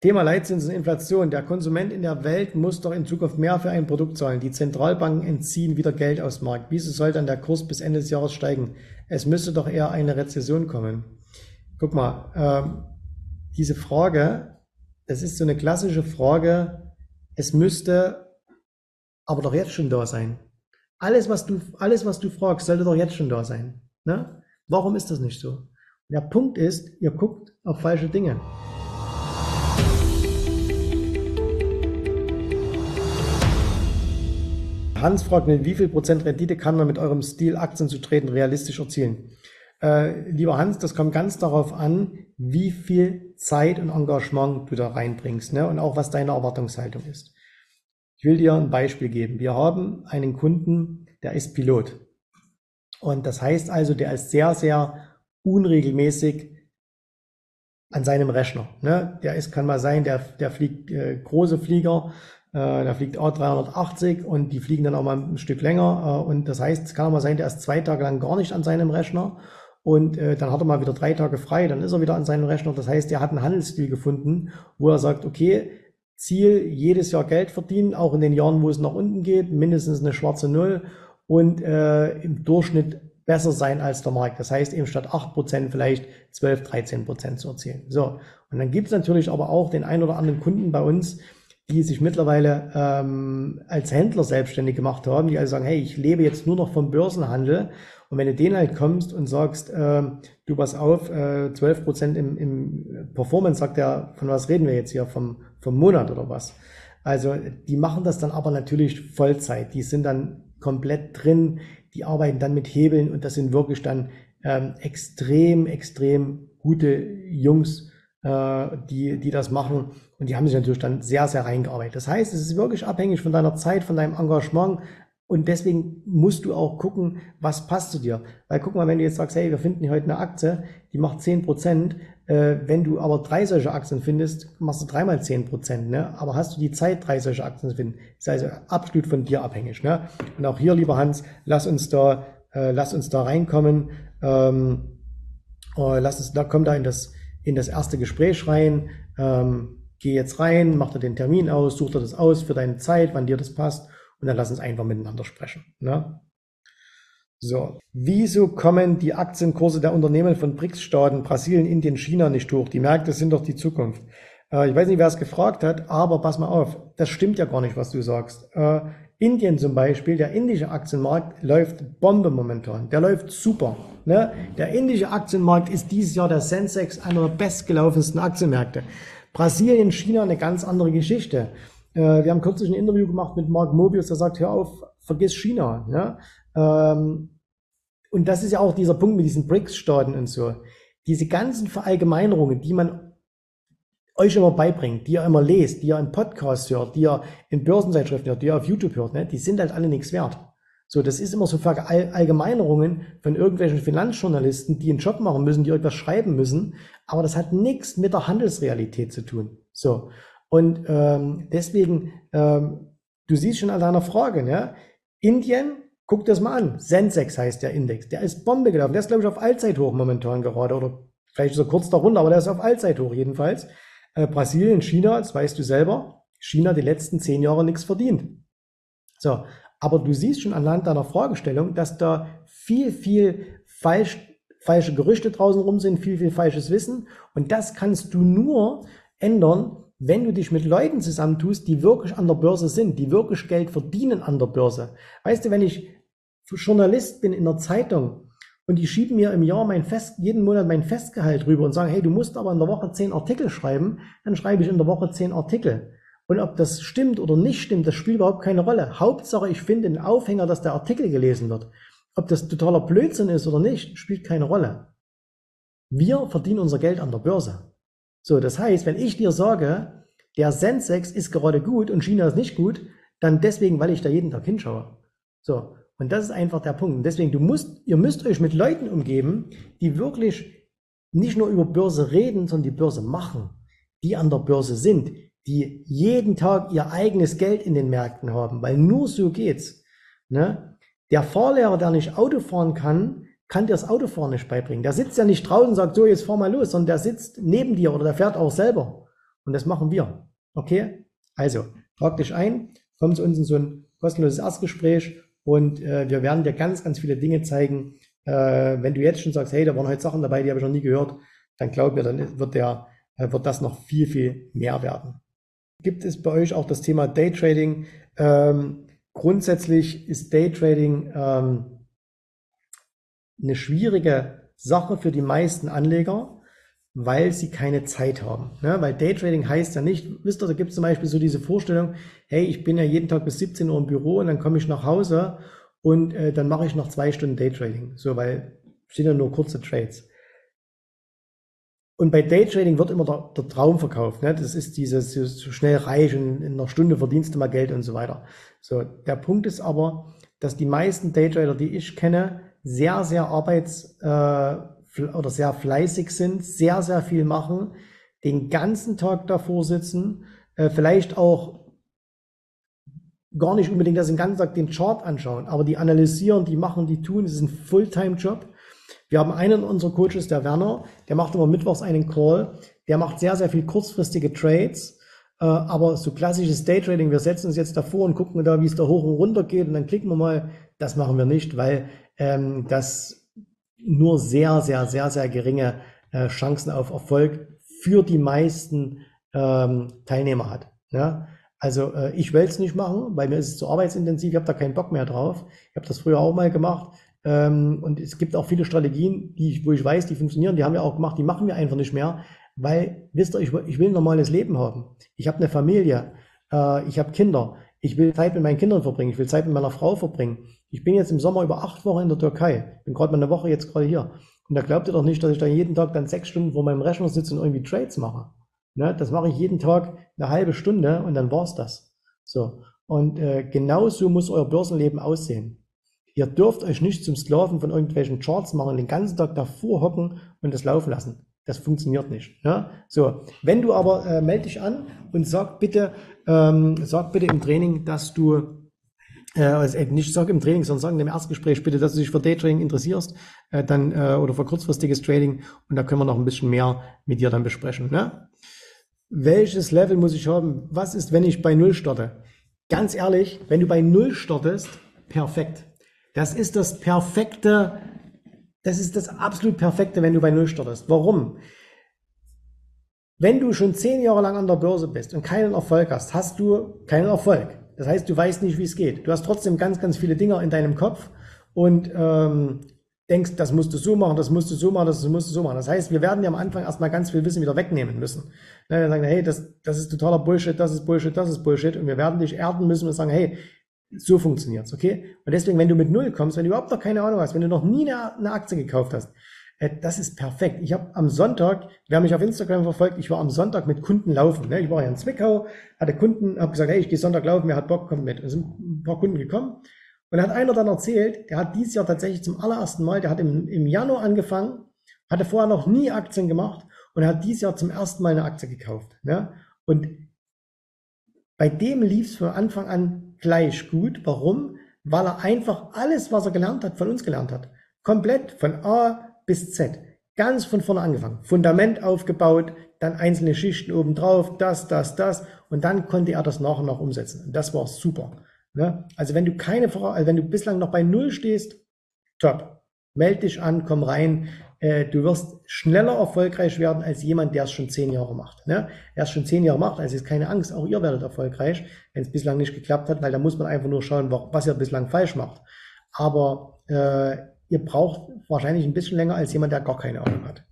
Thema Leitzins und Inflation. Der Konsument in der Welt muss doch in Zukunft mehr für ein Produkt zahlen. Die Zentralbanken entziehen wieder Geld aus dem Markt. Wieso soll dann der Kurs bis Ende des Jahres steigen? Es müsste doch eher eine Rezession kommen. Guck mal, ähm, diese Frage, das ist so eine klassische Frage. Es müsste aber doch jetzt schon da sein. Alles, was du, alles, was du fragst, sollte doch jetzt schon da sein. Ne? Warum ist das nicht so? Der Punkt ist, ihr guckt auf falsche Dinge. Hans fragt, mit wie viel Prozent Rendite kann man mit eurem Stil Aktien zu treten realistisch erzielen? Äh, lieber Hans, das kommt ganz darauf an, wie viel Zeit und Engagement du da reinbringst ne? und auch was deine Erwartungshaltung ist. Ich will dir ein Beispiel geben. Wir haben einen Kunden, der ist Pilot. Und das heißt also, der ist sehr, sehr unregelmäßig an seinem Rechner. Ne? Der ist, kann mal sein, der, der fliegt äh, große Flieger, äh, der fliegt A380 und die fliegen dann auch mal ein Stück länger. Äh, und das heißt, es kann auch mal sein, der ist zwei Tage lang gar nicht an seinem Rechner. Und äh, dann hat er mal wieder drei Tage frei, dann ist er wieder an seinem Rechner. Das heißt, er hat einen Handelsstil gefunden, wo er sagt, okay, Ziel, jedes Jahr Geld verdienen, auch in den Jahren, wo es nach unten geht, mindestens eine schwarze Null und äh, im Durchschnitt besser sein als der Markt. Das heißt eben statt 8% vielleicht 12, 13% zu erzielen. So, und dann gibt es natürlich aber auch den ein oder anderen Kunden bei uns, die sich mittlerweile ähm, als Händler selbstständig gemacht haben, die also sagen, hey, ich lebe jetzt nur noch vom Börsenhandel. Und wenn du denen halt kommst und sagst, äh, du pass auf, äh, 12% im, im Performance, sagt er, von was reden wir jetzt hier, vom, vom Monat oder was? Also die machen das dann aber natürlich Vollzeit. Die sind dann komplett drin, die arbeiten dann mit Hebeln und das sind wirklich dann ähm, extrem, extrem gute Jungs, die, die das machen. Und die haben sich natürlich dann sehr, sehr reingearbeitet. Das heißt, es ist wirklich abhängig von deiner Zeit, von deinem Engagement. Und deswegen musst du auch gucken, was passt zu dir. Weil guck mal, wenn du jetzt sagst, hey, wir finden heute eine Aktie, die macht 10 Prozent. Äh, wenn du aber drei solche Aktien findest, machst du dreimal 10 Prozent. Ne? Aber hast du die Zeit, drei solche Aktien zu finden? Ist also absolut von dir abhängig. Ne? Und auch hier, lieber Hans, lass uns da, äh, lass uns da reinkommen. Ähm, äh, lass uns, da komm da in das, in das erste Gespräch rein, ähm, geh jetzt rein, mach dir den Termin aus, such dir das aus für deine Zeit, wann dir das passt und dann lass uns einfach miteinander sprechen. Ne? So, wieso kommen die Aktienkurse der Unternehmen von BRICS-Staaten, Brasilien, Indien, China nicht hoch? Die Märkte sind doch die Zukunft. Äh, ich weiß nicht, wer es gefragt hat, aber pass mal auf, das stimmt ja gar nicht, was du sagst. Äh, Indien zum Beispiel, der indische Aktienmarkt läuft Bombe momentan. Der läuft super. Ne? Der indische Aktienmarkt ist dieses Jahr der Sensex einer der bestgelaufensten Aktienmärkte. Brasilien, China eine ganz andere Geschichte. Äh, wir haben kürzlich ein Interview gemacht mit Mark Mobius, der sagt, hör auf, vergiss China. Ja? Ähm, und das ist ja auch dieser Punkt mit diesen BRICS-Staaten und so. Diese ganzen Verallgemeinerungen, die man euch immer beibringt, die ihr immer lest, die ihr in Podcasts hört, die ihr in Börsenzeitschriften hört, die ihr auf YouTube hört, ne, die sind halt alle nichts wert. So, das ist immer so Verallgemeinerungen von irgendwelchen Finanzjournalisten, die einen Job machen müssen, die irgendwas schreiben müssen, aber das hat nichts mit der Handelsrealität zu tun. So, und ähm, deswegen, ähm, du siehst schon an deiner Frage, ne? Indien, guck das mal an, Sensex heißt der Index, der ist Bombe gelaufen, der ist glaube ich auf Allzeithoch momentan gerade oder vielleicht so kurz darunter, aber der ist auf Allzeithoch jedenfalls. Äh, Brasilien, China, das weißt du selber, China die letzten zehn Jahre nichts verdient. So, aber du siehst schon anhand deiner Fragestellung, dass da viel, viel falsch, falsche Gerüchte draußen rum sind, viel, viel falsches Wissen. Und das kannst du nur ändern, wenn du dich mit Leuten zusammentust, die wirklich an der Börse sind, die wirklich Geld verdienen an der Börse. Weißt du, wenn ich Journalist bin in der Zeitung und die schieben mir im Jahr mein Fest, jeden Monat mein Festgehalt rüber und sagen, hey, du musst aber in der Woche zehn Artikel schreiben, dann schreibe ich in der Woche zehn Artikel. Und ob das stimmt oder nicht stimmt, das spielt überhaupt keine Rolle. Hauptsache, ich finde einen Aufhänger, dass der Artikel gelesen wird. Ob das totaler Blödsinn ist oder nicht, spielt keine Rolle. Wir verdienen unser Geld an der Börse. So, das heißt, wenn ich dir sage, der Sensex ist gerade gut und China ist nicht gut, dann deswegen, weil ich da jeden Tag hinschaue. So, und das ist einfach der Punkt. Und deswegen, du musst, ihr müsst euch mit Leuten umgeben, die wirklich nicht nur über Börse reden, sondern die Börse machen, die an der Börse sind, die jeden Tag ihr eigenes Geld in den Märkten haben, weil nur so geht's. Ne? Der Fahrlehrer, der nicht Auto fahren kann, kann dir das Autofahren nicht beibringen. Der sitzt ja nicht draußen und sagt, so, jetzt fahr mal los, sondern der sitzt neben dir oder der fährt auch selber. Und das machen wir. Okay? Also, trag dich ein, komm zu uns in so ein kostenloses Erstgespräch und äh, wir werden dir ganz, ganz viele Dinge zeigen. Äh, wenn du jetzt schon sagst, hey, da waren heute Sachen dabei, die habe ich noch nie gehört, dann glaub mir, dann wird der, äh, wird das noch viel, viel mehr werden. Gibt es bei euch auch das Thema Daytrading? Ähm, grundsätzlich ist Daytrading ähm, eine schwierige Sache für die meisten Anleger, weil sie keine Zeit haben. Ne? Weil Daytrading heißt ja nicht, wisst ihr, da gibt es zum Beispiel so diese Vorstellung, hey, ich bin ja jeden Tag bis 17 Uhr im Büro und dann komme ich nach Hause und äh, dann mache ich noch zwei Stunden Daytrading. So, weil sind ja nur kurze Trades. Und bei Daytrading wird immer der, der Traum verkauft. Ne? Das ist dieses so, schnell reich und in einer Stunde verdienst du mal Geld und so weiter. So, der Punkt ist aber, dass die meisten Daytrader, die ich kenne, sehr, sehr arbeits- äh, oder sehr fleißig sind, sehr, sehr viel machen, den ganzen Tag davor sitzen, äh, vielleicht auch gar nicht unbedingt das den ganzen Tag den Chart anschauen, aber die analysieren, die machen, die tun, es ist ein Fulltime-Job. Wir haben einen unserer Coaches, der Werner, der macht immer mittwochs einen Call, der macht sehr, sehr viel kurzfristige Trades, äh, aber so klassisches Daytrading, wir setzen uns jetzt davor und gucken da, wie es da hoch und runter geht und dann klicken wir mal, das machen wir nicht, weil ähm, das nur sehr, sehr, sehr, sehr geringe äh, Chancen auf Erfolg für die meisten ähm, Teilnehmer hat. Ja? Also äh, ich will es nicht machen, weil mir ist es zu arbeitsintensiv, ich habe da keinen Bock mehr drauf. Ich habe das früher auch mal gemacht. Ähm, und es gibt auch viele Strategien, die ich, wo ich weiß, die funktionieren, die haben wir auch gemacht, die machen wir einfach nicht mehr, weil, wisst ihr, ich, ich will ein normales Leben haben. Ich habe eine Familie, äh, ich habe Kinder, ich will Zeit mit meinen Kindern verbringen, ich will Zeit mit meiner Frau verbringen. Ich bin jetzt im Sommer über acht Wochen in der Türkei, bin gerade mal eine Woche jetzt gerade hier. Und da glaubt ihr doch nicht, dass ich da jeden Tag dann sechs Stunden vor meinem Rechner sitze und irgendwie Trades mache. Ne, das mache ich jeden Tag eine halbe Stunde und dann war's das. So. Und äh, genau so muss euer Börsenleben aussehen. Ihr dürft euch nicht zum Sklaven von irgendwelchen Charts machen, den ganzen Tag davor hocken und das laufen lassen. Das funktioniert nicht. Ne? So, wenn du aber äh, melde dich an und sag bitte, ähm, sag bitte im Training, dass du also nicht sag im Training, sondern sag in dem Erstgespräch bitte, dass du dich für Daytrading interessierst, äh, dann äh, oder für kurzfristiges Trading und da können wir noch ein bisschen mehr mit dir dann besprechen. Ne? welches Level muss ich haben? Was ist, wenn ich bei Null starte? Ganz ehrlich, wenn du bei Null startest, perfekt. Das ist das perfekte, das ist das absolut perfekte, wenn du bei Null startest. Warum? Wenn du schon zehn Jahre lang an der Börse bist und keinen Erfolg hast, hast du keinen Erfolg. Das heißt, du weißt nicht, wie es geht. Du hast trotzdem ganz, ganz viele Dinge in deinem Kopf und ähm, denkst, das musst du so machen, das musst du so machen, das musst du so machen. Das heißt, wir werden ja am Anfang erstmal ganz viel Wissen wieder wegnehmen müssen. Wir sagen, hey, das, das ist totaler Bullshit, das ist Bullshit, das ist Bullshit. Und wir werden dich erden müssen und sagen, hey, so funktioniert's, okay? Und deswegen, wenn du mit Null kommst, wenn du überhaupt noch keine Ahnung hast, wenn du noch nie eine, eine Aktie gekauft hast, das ist perfekt. Ich habe am Sonntag, wer mich auf Instagram verfolgt, ich war am Sonntag mit Kunden laufen. Ne? Ich war ja in Zwickau, hatte Kunden, habe gesagt, hey, ich gehe Sonntag laufen, wer hat Bock, kommt mit. Es sind ein paar Kunden gekommen und hat einer dann erzählt, der hat dieses Jahr tatsächlich zum allerersten Mal, der hat im, im Januar angefangen, hatte vorher noch nie Aktien gemacht und hat dieses Jahr zum ersten Mal eine Aktie gekauft. Ne? Und bei dem lief es von Anfang an gleich gut. Warum? Weil er einfach alles, was er gelernt hat, von uns gelernt hat. Komplett von A bis Z. Ganz von vorne angefangen. Fundament aufgebaut, dann einzelne Schichten obendrauf, das, das, das. Und dann konnte er das nach und nach umsetzen. Und das war super. Ne? Also wenn du keine, also wenn du bislang noch bei Null stehst, top. Meld dich an, komm rein. Äh, du wirst schneller erfolgreich werden als jemand, der es schon zehn Jahre macht. Ne? Er es schon zehn Jahre macht, also ist keine Angst, auch ihr werdet erfolgreich, wenn es bislang nicht geklappt hat, weil da muss man einfach nur schauen, was ihr bislang falsch macht. Aber äh, ihr braucht wahrscheinlich ein bisschen länger als jemand, der gar keine Ahnung hat.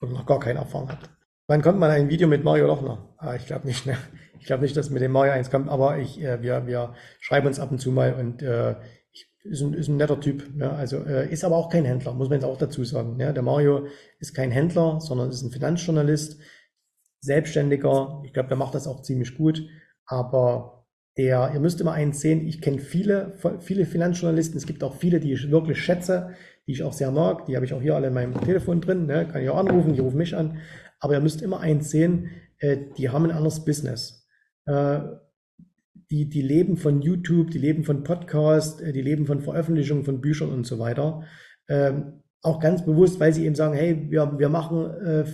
Oder noch gar keine Erfahrung hat. Wann kommt mal ein Video mit Mario Lochner? Ah, ich glaube nicht, ne? Ich glaube nicht, dass mit dem Mario eins kommt, aber ich, äh, wir, wir schreiben uns ab und zu mal und äh, ich, ist, ein, ist ein netter Typ. Ne? Also äh, ist aber auch kein Händler, muss man jetzt auch dazu sagen. Ne? Der Mario ist kein Händler, sondern ist ein Finanzjournalist, Selbstständiger. Ich glaube, der macht das auch ziemlich gut. Aber der, ihr müsst immer eins sehen, ich kenne viele, viele Finanzjournalisten. Es gibt auch viele, die ich wirklich schätze, die ich auch sehr mag. Die habe ich auch hier alle in meinem Telefon drin. Ne? Kann ich auch anrufen, die rufen mich an. Aber ihr müsst immer eins sehen, äh, die haben ein anderes Business. Äh, die, die leben von YouTube, die leben von Podcast, äh, die leben von Veröffentlichungen von Büchern und so weiter. Ähm, auch ganz bewusst, weil sie eben sagen, hey, wir, wir machen, äh,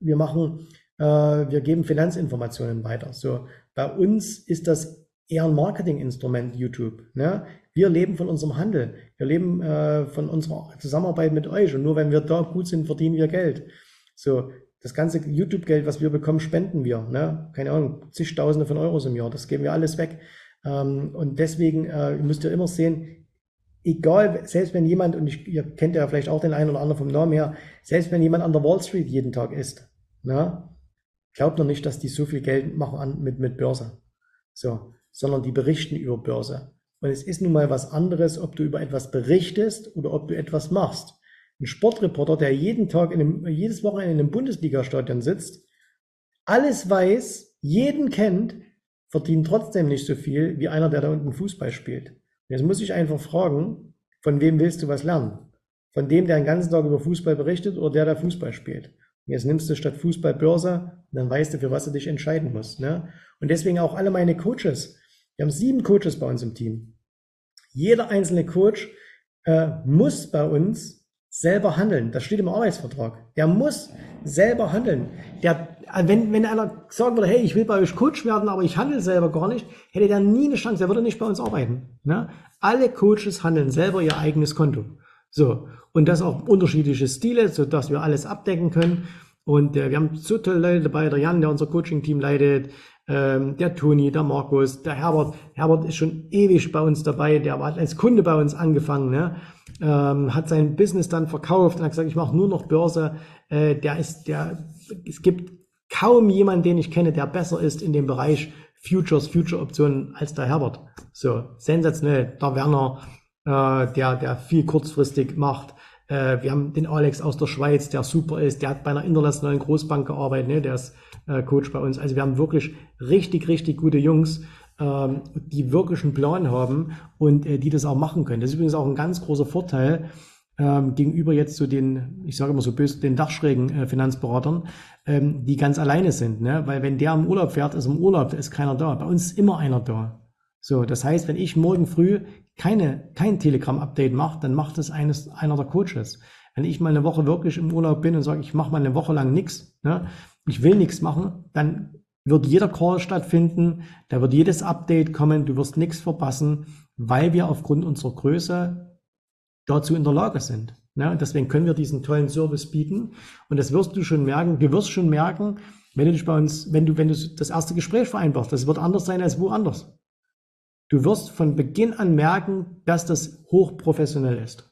wir machen äh, wir geben Finanzinformationen weiter. So, bei uns ist das eher ein Marketinginstrument, YouTube. Ne? Wir leben von unserem Handel. Wir leben äh, von unserer Zusammenarbeit mit euch. Und nur wenn wir da gut sind, verdienen wir Geld. So, das ganze YouTube-Geld, was wir bekommen, spenden wir. Ne? Keine Ahnung, zigtausende von Euros im Jahr. Das geben wir alles weg. Ähm, und deswegen äh, müsst ihr immer sehen, egal, selbst wenn jemand, und ich, ihr kennt ja vielleicht auch den einen oder anderen vom Namen her, selbst wenn jemand an der Wall Street jeden Tag ist, ne? glaubt noch nicht, dass die so viel Geld machen an, mit, mit Börse. So, sondern die berichten über Börse. Und es ist nun mal was anderes, ob du über etwas berichtest oder ob du etwas machst. Ein Sportreporter, der jeden Tag in einem, jedes Wochenende in einem Bundesliga-Stadion sitzt, alles weiß, jeden kennt, verdient trotzdem nicht so viel wie einer, der da unten Fußball spielt. Und jetzt muss ich einfach fragen, von wem willst du was lernen? Von dem, der den ganzen Tag über Fußball berichtet oder der, der Fußball spielt? Und jetzt nimmst du statt Fußball Börse, dann weißt du, für was du dich entscheiden musst. Ne? Und deswegen auch alle meine Coaches. Wir haben sieben Coaches bei uns im Team. Jeder einzelne Coach äh, muss bei uns selber handeln. Das steht im Arbeitsvertrag. Der muss selber handeln. Der, wenn, wenn einer sagen würde, hey, ich will bei euch Coach werden, aber ich handle selber gar nicht, hätte der nie eine Chance. Der würde nicht bei uns arbeiten. Ne? Alle Coaches handeln selber ihr eigenes Konto. So. Und das auch unterschiedliche Stile, so dass wir alles abdecken können. Und äh, wir haben so tolle Leute dabei, der Jan, der unser Coaching-Team leitet, ähm, der Toni, der Markus, der Herbert. Herbert ist schon ewig bei uns dabei, der hat als Kunde bei uns angefangen, ne? ähm, hat sein Business dann verkauft und hat gesagt, ich mache nur noch Börse. Äh, der ist, der, es gibt kaum jemanden, den ich kenne, der besser ist in dem Bereich Futures, Future-Optionen als der Herbert. So, sensationell. Der Werner, äh, der, der viel kurzfristig macht. Äh, wir haben den Alex aus der Schweiz, der super ist. Der hat bei einer internationalen Großbank gearbeitet, ne? der ist äh, Coach bei uns. Also wir haben wirklich richtig, richtig gute Jungs ähm, die wirklich einen Plan haben und äh, die das auch machen können. Das ist übrigens auch ein ganz großer Vorteil ähm, gegenüber jetzt zu den, ich sage immer so böse, den dachschrägen äh, Finanzberatern, ähm, die ganz alleine sind. Ne? Weil wenn der im Urlaub fährt, ist im Urlaub, da ist keiner da. Bei uns ist immer einer da. So, das heißt, wenn ich morgen früh keine, kein Telegram-Update mache, dann macht es eines, einer der Coaches. Wenn ich mal eine Woche wirklich im Urlaub bin und sage, ich mache mal eine Woche lang nichts, ne? ich will nichts machen, dann wird jeder Call stattfinden, da wird jedes Update kommen, du wirst nichts verpassen, weil wir aufgrund unserer Größe dazu in der Lage sind. Und deswegen können wir diesen tollen Service bieten. Und das wirst du schon merken, du wirst schon merken, wenn du dich bei uns, wenn du, wenn du das erste Gespräch vereinbarst, das wird anders sein als woanders. Du wirst von Beginn an merken, dass das hochprofessionell ist.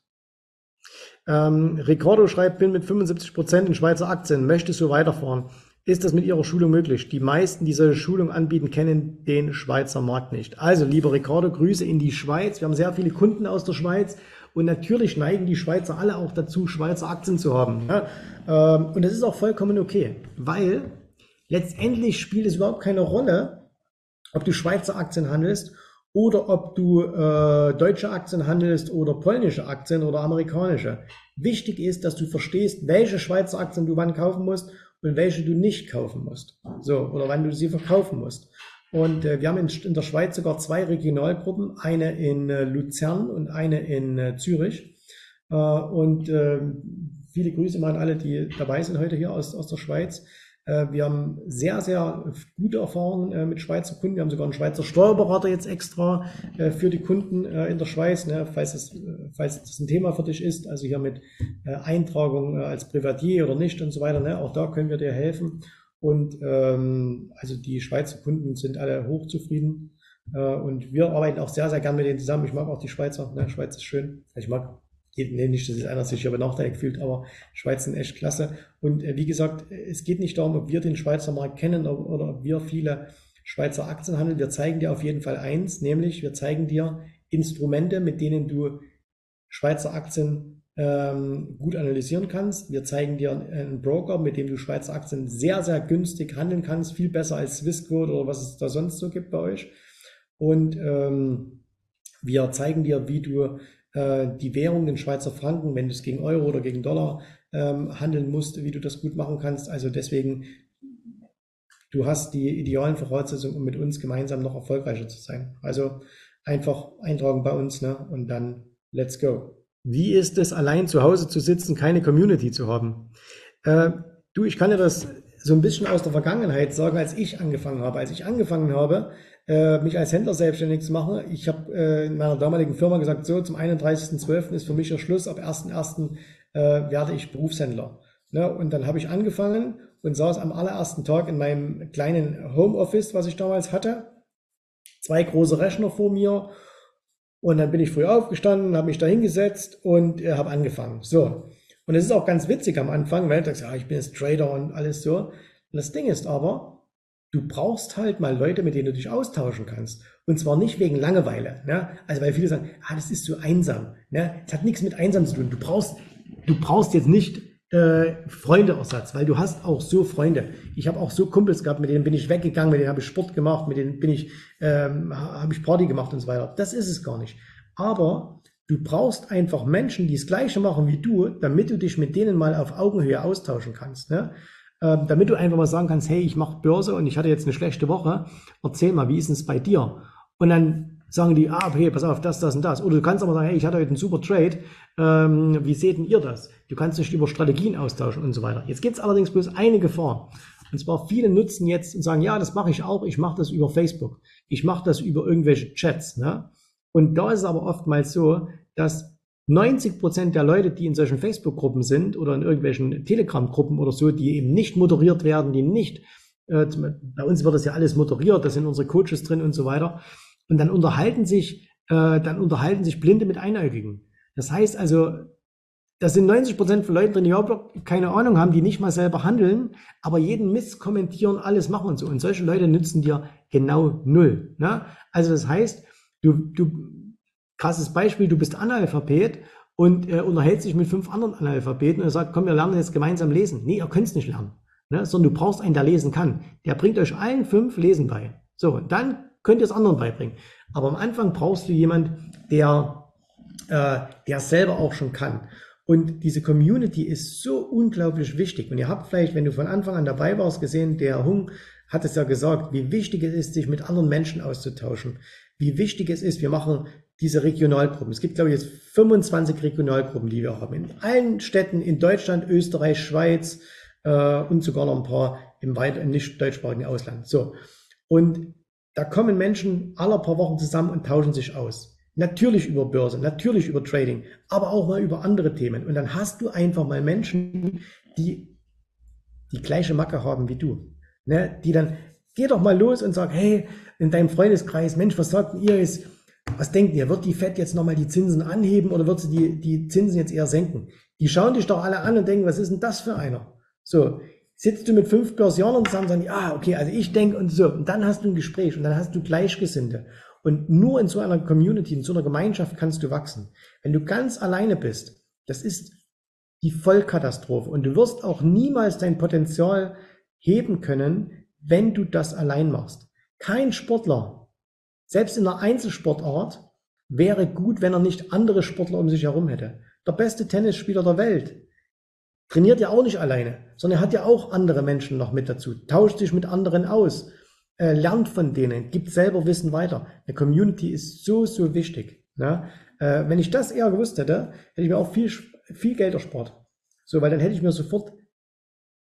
Ähm, Ricardo schreibt, bin mit 75 Prozent in Schweizer Aktien, möchtest du weiterfahren? ist das mit Ihrer Schulung möglich? Die meisten, die solche Schulung anbieten, kennen den Schweizer Markt nicht. Also, lieber Ricardo, Grüße in die Schweiz. Wir haben sehr viele Kunden aus der Schweiz und natürlich neigen die Schweizer alle auch dazu, Schweizer Aktien zu haben. Ja? Ähm, und das ist auch vollkommen okay, weil letztendlich spielt es überhaupt keine Rolle, ob du Schweizer Aktien handelst oder ob du äh, deutsche Aktien handelst oder polnische Aktien oder amerikanische. Wichtig ist, dass du verstehst, welche Schweizer Aktien du wann kaufen musst und welche du nicht kaufen musst. So, oder wann du sie verkaufen musst. Und äh, wir haben in, in, der Schweiz sogar zwei Regionalgruppen, eine in äh, Luzern und eine in äh, Zürich. Äh, und ähm, viele Grüße mal an alle, die dabei sind heute hier aus, aus der Schweiz. Äh, wir haben sehr, sehr gute Erfahrungen äh, mit Schweizer Kunden. Wir haben sogar einen Schweizer Steuerberater jetzt extra äh, für die Kunden in der Schweiz, ne, falls, es, falls das ein Thema für dich ist, also hier mit Eintragung als Privatier oder nicht und so weiter. Ne, auch da können wir dir helfen. Und ähm, also die Schweizer Kunden sind alle hochzufrieden. und wir arbeiten auch sehr, sehr gern mit denen zusammen. Ich mag auch die Schweizer. Ne? Schweiz ist schön. Ich mag nee, nicht, dass jetzt einer sich hier benachteiligt fühlt, aber Schweiz sind echt klasse. Und äh, wie gesagt, es geht nicht darum, ob wir den Schweizer Markt kennen oder, oder ob wir viele Schweizer Aktien handeln. Wir zeigen dir auf jeden Fall eins, nämlich wir zeigen dir Instrumente, mit denen du Schweizer Aktien ähm, gut analysieren kannst. Wir zeigen dir einen Broker, mit dem du Schweizer Aktien sehr, sehr günstig handeln kannst, viel besser als Swissquote oder was es da sonst so gibt bei euch. Und ähm, wir zeigen dir, wie du die Währung, den Schweizer Franken, wenn du es gegen Euro oder gegen Dollar ähm, handeln musst, wie du das gut machen kannst. Also deswegen, du hast die idealen Voraussetzungen, um mit uns gemeinsam noch erfolgreicher zu sein. Also einfach eintragen bei uns ne? und dann let's go. Wie ist es, allein zu Hause zu sitzen, keine Community zu haben? Äh, du, ich kann dir das so ein bisschen aus der Vergangenheit sagen, als ich angefangen habe. Als ich angefangen habe, äh, mich als Händler selbstständig zu machen, ich habe äh, in meiner damaligen Firma gesagt, so zum 31.12. ist für mich der Schluss, ab 1.1. Äh, werde ich Berufshändler. Ne? Und dann habe ich angefangen und saß am allerersten Tag in meinem kleinen Homeoffice, was ich damals hatte, zwei große Rechner vor mir und dann bin ich früh aufgestanden, habe mich da hingesetzt und äh, habe angefangen. So. Und es ist auch ganz witzig am Anfang, weil du sagst, ja, ich bin jetzt Trader und alles so. Und das Ding ist aber, du brauchst halt mal Leute, mit denen du dich austauschen kannst. Und zwar nicht wegen Langeweile. Ne? Also weil viele sagen, ah, das ist zu einsam. Ne? Das hat nichts mit einsam zu tun. Du brauchst, du brauchst jetzt nicht äh, Freundeersatz, weil du hast auch so Freunde. Ich habe auch so Kumpels gehabt, mit denen bin ich weggegangen, mit denen habe ich Sport gemacht, mit denen bin ich, ähm, habe ich Party gemacht und so weiter. Das ist es gar nicht. Aber du brauchst einfach Menschen, die das Gleiche machen wie du, damit du dich mit denen mal auf Augenhöhe austauschen kannst. Ne? Ähm, damit du einfach mal sagen kannst, hey, ich mache Börse und ich hatte jetzt eine schlechte Woche. Erzähl mal, wie ist es bei dir? Und dann sagen die, ah, okay, pass auf, das, das und das. Oder du kannst aber sagen, hey, ich hatte heute einen super Trade, ähm, wie seht denn ihr das? Du kannst dich über Strategien austauschen und so weiter. Jetzt gibt es allerdings bloß eine Gefahr. Und zwar viele nutzen jetzt und sagen, ja, das mache ich auch, ich mache das über Facebook, ich mache das über irgendwelche Chats. Ne? Und da ist es aber oftmals so, dass 90 Prozent der Leute, die in solchen Facebook-Gruppen sind oder in irgendwelchen Telegram-Gruppen oder so, die eben nicht moderiert werden, die nicht, äh, bei uns wird das ja alles moderiert, da sind unsere Coaches drin und so weiter, und dann unterhalten sich, äh, dann unterhalten sich Blinde mit Einäugigen. Das heißt also, das sind 90 Prozent von Leuten drin, die überhaupt keine Ahnung haben, die nicht mal selber handeln, aber jeden Mist kommentieren, alles machen und so. Und solche Leute nützen dir genau null. Ne? Also das heißt, du, du, krasses Beispiel, du bist Analphabet und äh, unterhältst dich mit fünf anderen Analphabeten und sagt, komm, wir lernen jetzt gemeinsam lesen. Nee, ihr könnt es nicht lernen. Ne? Sondern du brauchst einen, der lesen kann. Der bringt euch allen fünf Lesen bei. So, dann könnt ihr es anderen beibringen. Aber am Anfang brauchst du jemand, der, äh, der selber auch schon kann. Und diese Community ist so unglaublich wichtig. Und ihr habt vielleicht, wenn du von Anfang an dabei warst, gesehen, der Hung hat es ja gesagt, wie wichtig es ist, sich mit anderen Menschen auszutauschen. Wie wichtig es ist, wir machen diese Regionalgruppen. Es gibt, glaube ich, jetzt 25 Regionalgruppen, die wir haben. In allen Städten in Deutschland, Österreich, Schweiz äh, und sogar noch ein paar im, weit, im nicht deutschsprachigen Ausland. So. Und da kommen Menschen alle paar Wochen zusammen und tauschen sich aus. Natürlich über Börse, natürlich über Trading, aber auch mal über andere Themen. Und dann hast du einfach mal Menschen, die die gleiche Macke haben wie du. Ne? Die dann, geh doch mal los und sag, hey, in deinem Freundeskreis, Mensch, was sagt ihr jetzt? Was denkt ihr? Wird die FED jetzt nochmal die Zinsen anheben oder wird sie die, die Zinsen jetzt eher senken? Die schauen dich doch alle an und denken, was ist denn das für einer? So, sitzt du mit fünf Börsianern zusammen und sagen, ja, okay, also ich denke und so. Und dann hast du ein Gespräch und dann hast du Gleichgesinnte. Und nur in so einer Community, in so einer Gemeinschaft kannst du wachsen. Wenn du ganz alleine bist, das ist die Vollkatastrophe. Und du wirst auch niemals dein Potenzial heben können, wenn du das allein machst. Kein Sportler, selbst in einer Einzelsportart, wäre gut, wenn er nicht andere Sportler um sich herum hätte. Der beste Tennisspieler der Welt trainiert ja auch nicht alleine, sondern er hat ja auch andere Menschen noch mit dazu, tauscht sich mit anderen aus, äh, lernt von denen, gibt selber Wissen weiter. Eine Community ist so, so wichtig. Ne? Äh, wenn ich das eher gewusst hätte, hätte ich mir auch viel, viel Geld erspart. So, weil dann hätte ich mir sofort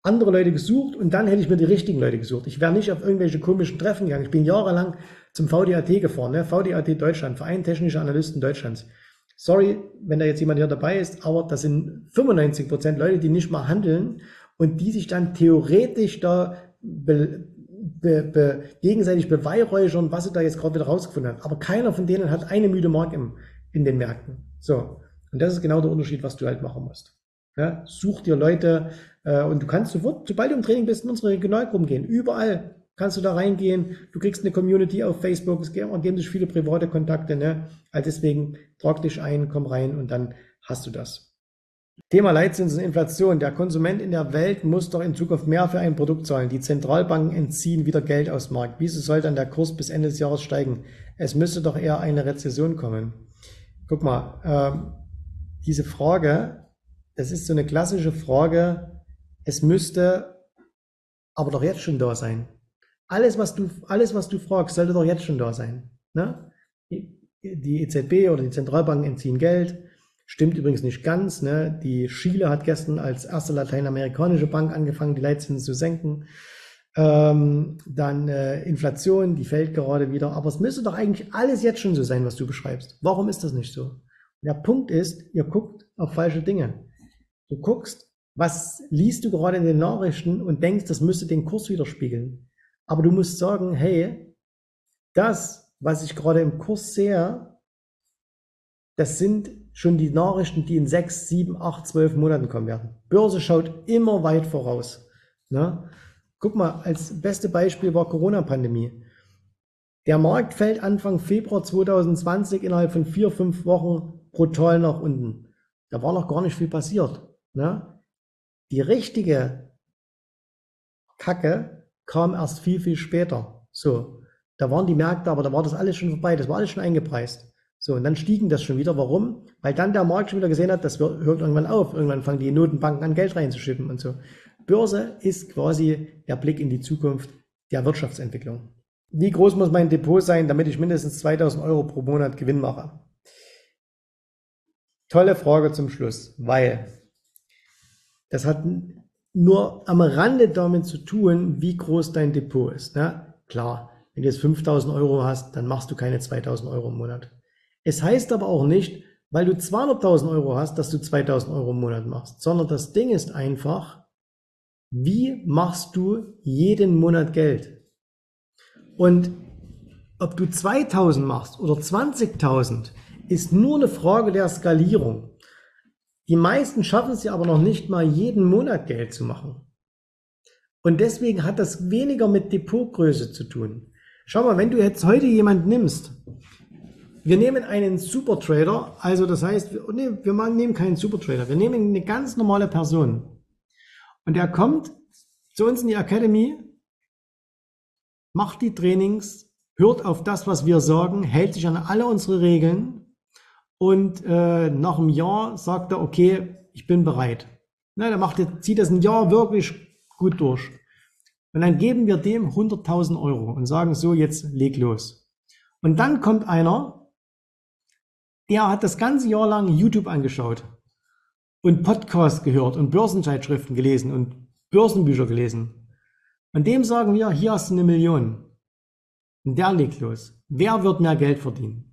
andere Leute gesucht und dann hätte ich mir die richtigen Leute gesucht. Ich wäre nicht auf irgendwelche komischen Treffen gegangen. Ich bin jahrelang zum VDAT gefahren, ne? VDAT Deutschland, Verein Technischer Analysten Deutschlands. Sorry, wenn da jetzt jemand hier dabei ist, aber das sind 95 Prozent Leute, die nicht mal handeln und die sich dann theoretisch da be, be, be, gegenseitig beweihräuchern, was sie da jetzt gerade wieder rausgefunden haben. Aber keiner von denen hat eine müde Mark im, in den Märkten. So. Und das ist genau der Unterschied, was du halt machen musst. Ja, such dir Leute äh, und du kannst sofort, sobald du im Training bist, in unsere Regionalgruppen gehen. Überall kannst du da reingehen. Du kriegst eine Community auf Facebook. Es geben sich viele private Kontakte. Ne? Also deswegen trag dich ein, komm rein und dann hast du das. Thema Leitzinsen und Inflation. Der Konsument in der Welt muss doch in Zukunft mehr für ein Produkt zahlen. Die Zentralbanken entziehen wieder Geld aus dem Markt. Wieso soll dann der Kurs bis Ende des Jahres steigen? Es müsste doch eher eine Rezession kommen. Guck mal, äh, diese Frage, das ist so eine klassische Frage. Es müsste aber doch jetzt schon da sein. Alles, was du, alles, was du fragst, sollte doch jetzt schon da sein. Ne? Die EZB oder die Zentralbanken entziehen Geld. Stimmt übrigens nicht ganz. Ne? Die Chile hat gestern als erste lateinamerikanische Bank angefangen, die Leitzinsen zu senken. Ähm, dann äh, Inflation, die fällt gerade wieder. Aber es müsste doch eigentlich alles jetzt schon so sein, was du beschreibst. Warum ist das nicht so? Der Punkt ist, ihr guckt auf falsche Dinge. Du guckst, was liest du gerade in den Nachrichten und denkst, das müsste den Kurs widerspiegeln. Aber du musst sagen, hey, das, was ich gerade im Kurs sehe, das sind schon die Nachrichten, die in sechs, sieben, acht, zwölf Monaten kommen werden. Börse schaut immer weit voraus. Ne? Guck mal, als beste Beispiel war Corona-Pandemie. Der Markt fällt Anfang Februar 2020 innerhalb von vier, fünf Wochen brutal nach unten. Da war noch gar nicht viel passiert. Ne? Die richtige Kacke kam erst viel, viel später. So, da waren die Märkte, aber da war das alles schon vorbei, das war alles schon eingepreist. So, und dann stiegen das schon wieder. Warum? Weil dann der Markt schon wieder gesehen hat, das hört irgendwann auf. Irgendwann fangen die Notenbanken an, Geld reinzuschippen und so. Börse ist quasi der Blick in die Zukunft der Wirtschaftsentwicklung. Wie groß muss mein Depot sein, damit ich mindestens 2000 Euro pro Monat Gewinn mache? Tolle Frage zum Schluss, weil das hat nur am Rande damit zu tun, wie groß dein Depot ist. Ne? Klar, wenn du jetzt 5000 Euro hast, dann machst du keine 2000 Euro im Monat. Es heißt aber auch nicht, weil du 200.000 Euro hast, dass du 2000 Euro im Monat machst, sondern das Ding ist einfach, wie machst du jeden Monat Geld? Und ob du 2000 machst oder 20.000, ist nur eine Frage der Skalierung. Die meisten schaffen es ja aber noch nicht mal jeden Monat Geld zu machen. Und deswegen hat das weniger mit Depotgröße zu tun. Schau mal, wenn du jetzt heute jemand nimmst, wir nehmen einen Supertrader, also das heißt, wir, nehmen keinen Supertrader, wir nehmen eine ganz normale Person. Und er kommt zu uns in die Academy, macht die Trainings, hört auf das, was wir sagen, hält sich an alle unsere Regeln und äh, nach einem Jahr sagt er, okay, ich bin bereit. Na, der macht, zieht das ein Jahr wirklich gut durch. Und dann geben wir dem 100.000 Euro und sagen so, jetzt leg los. Und dann kommt einer, der hat das ganze Jahr lang YouTube angeschaut und Podcasts gehört und Börsenzeitschriften gelesen und Börsenbücher gelesen. Und dem sagen wir, hier hast du eine Million. Und der legt los. Wer wird mehr Geld verdienen?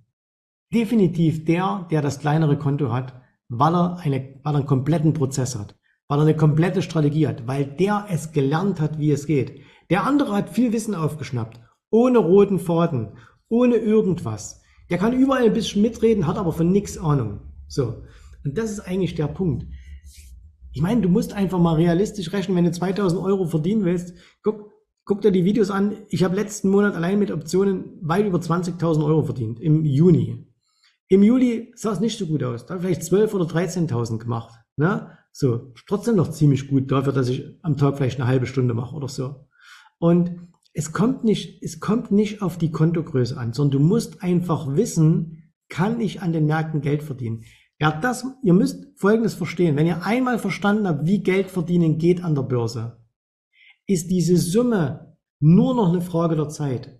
Definitiv der, der das kleinere Konto hat, weil er, eine, weil er einen kompletten Prozess hat, weil er eine komplette Strategie hat, weil der es gelernt hat, wie es geht. Der andere hat viel Wissen aufgeschnappt, ohne roten Faden, ohne irgendwas. Der kann überall ein bisschen mitreden, hat aber von nichts Ahnung. So. Und das ist eigentlich der Punkt. Ich meine, du musst einfach mal realistisch rechnen, wenn du 2000 Euro verdienen willst. Guck, guck dir die Videos an. Ich habe letzten Monat allein mit Optionen weit über 20.000 Euro verdient im Juni. Im Juli sah es nicht so gut aus. Da habe ich vielleicht 12 oder 13.000 gemacht. Ne? So, trotzdem noch ziemlich gut dafür, dass ich am Tag vielleicht eine halbe Stunde mache oder so. Und es kommt nicht, es kommt nicht auf die Kontogröße an, sondern du musst einfach wissen, kann ich an den Märkten Geld verdienen? Ja, das, ihr müsst Folgendes verstehen. Wenn ihr einmal verstanden habt, wie Geld verdienen geht an der Börse, ist diese Summe nur noch eine Frage der Zeit.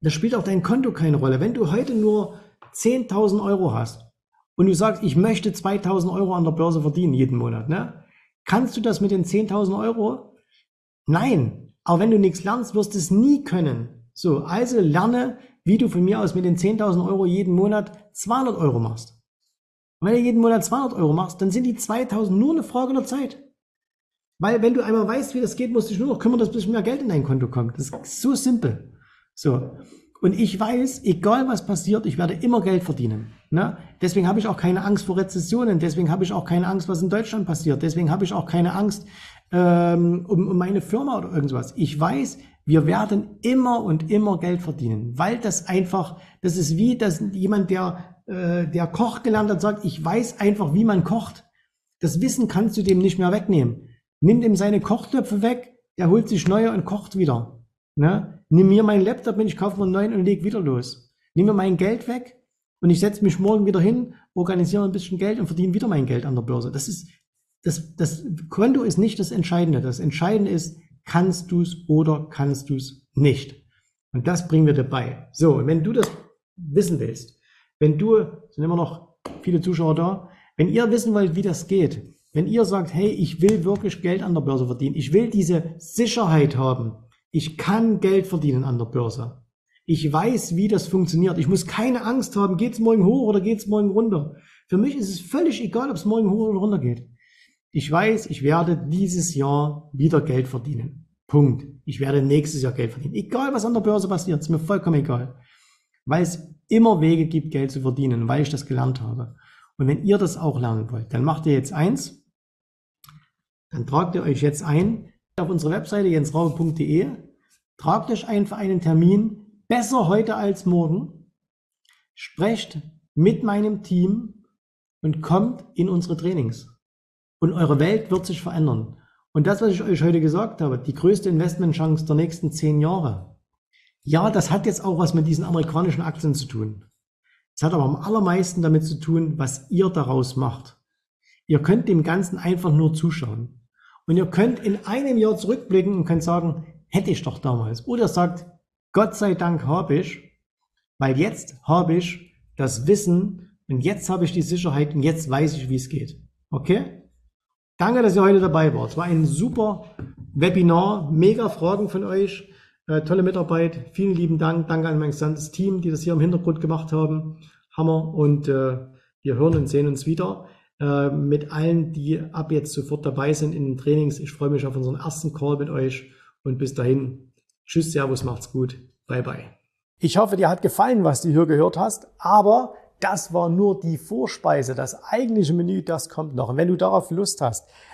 Das spielt auch dein Konto keine Rolle. Wenn du heute nur 10.000 Euro hast und du sagst, ich möchte 2.000 Euro an der Börse verdienen jeden Monat, ne? Kannst du das mit den 10.000 Euro? Nein. Aber wenn du nichts lernst, wirst du es nie können. So, also lerne, wie du von mir aus mit den 10.000 Euro jeden Monat 200 Euro machst. Und wenn du jeden Monat 200 Euro machst, dann sind die 2000 nur eine Frage der Zeit. Weil wenn du einmal weißt, wie das geht, musst du dich nur noch kümmern, dass ein bisschen mehr Geld in dein Konto kommt. Das ist so simpel. So. Und ich weiß, egal was passiert, ich werde immer Geld verdienen. Ne? Deswegen habe ich auch keine Angst vor Rezessionen. Deswegen habe ich auch keine Angst, was in Deutschland passiert. Deswegen habe ich auch keine Angst ähm, um, um meine Firma oder irgendwas. Ich weiß, wir werden immer und immer Geld verdienen, weil das einfach, das ist wie, dass jemand, der äh, der Koch gelernt hat, sagt, ich weiß einfach, wie man kocht. Das Wissen kannst du dem nicht mehr wegnehmen. Nimm dem seine Kochtöpfe weg, der holt sich neue und kocht wieder. Ne? Nimm mir meinen Laptop mit, ich kaufe mir einen neuen und leg wieder los. Nimm mir mein Geld weg und ich setze mich morgen wieder hin, organisiere ein bisschen Geld und verdiene wieder mein Geld an der Börse. Das ist, das, das Konto ist nicht das Entscheidende. Das Entscheidende ist, kannst du es oder kannst du es nicht. Und das bringen wir dabei. So, wenn du das wissen willst, wenn du, sind immer noch viele Zuschauer da, Wenn ihr wissen wollt, wie das geht, wenn ihr sagt, hey, ich will wirklich Geld an der Börse verdienen, ich will diese Sicherheit haben, ich kann Geld verdienen an der Börse. Ich weiß, wie das funktioniert. Ich muss keine Angst haben, geht es morgen hoch oder geht es morgen runter. Für mich ist es völlig egal, ob es morgen hoch oder runter geht. Ich weiß, ich werde dieses Jahr wieder Geld verdienen. Punkt. Ich werde nächstes Jahr Geld verdienen. Egal, was an der Börse passiert, ist mir vollkommen egal. Weil es immer Wege gibt, Geld zu verdienen, weil ich das gelernt habe. Und wenn ihr das auch lernen wollt, dann macht ihr jetzt eins. Dann tragt ihr euch jetzt ein auf unsere Webseite jensraube.de. Tragt euch ein für einen Termin. Besser heute als morgen. Sprecht mit meinem Team und kommt in unsere Trainings. Und eure Welt wird sich verändern. Und das, was ich euch heute gesagt habe, die größte Investmentchance der nächsten zehn Jahre. Ja, das hat jetzt auch was mit diesen amerikanischen Aktien zu tun. Es hat aber am allermeisten damit zu tun, was ihr daraus macht. Ihr könnt dem Ganzen einfach nur zuschauen. Und ihr könnt in einem Jahr zurückblicken und könnt sagen, hätte ich doch damals. Oder sagt, Gott sei Dank habe ich, weil jetzt habe ich das Wissen und jetzt habe ich die Sicherheit und jetzt weiß ich, wie es geht. Okay? Danke, dass ihr heute dabei wart. Es war ein super Webinar, mega Fragen von euch, äh, tolle Mitarbeit. Vielen lieben Dank. Danke an mein gesamtes Team, die das hier im Hintergrund gemacht haben. Hammer. Und äh, wir hören und sehen uns wieder äh, mit allen, die ab jetzt sofort dabei sind in den Trainings. Ich freue mich auf unseren ersten Call mit euch. Und bis dahin, tschüss, Servus, macht's gut. Bye, bye. Ich hoffe, dir hat gefallen, was du hier gehört hast. Aber das war nur die Vorspeise. Das eigentliche Menü, das kommt noch. Und wenn du darauf Lust hast,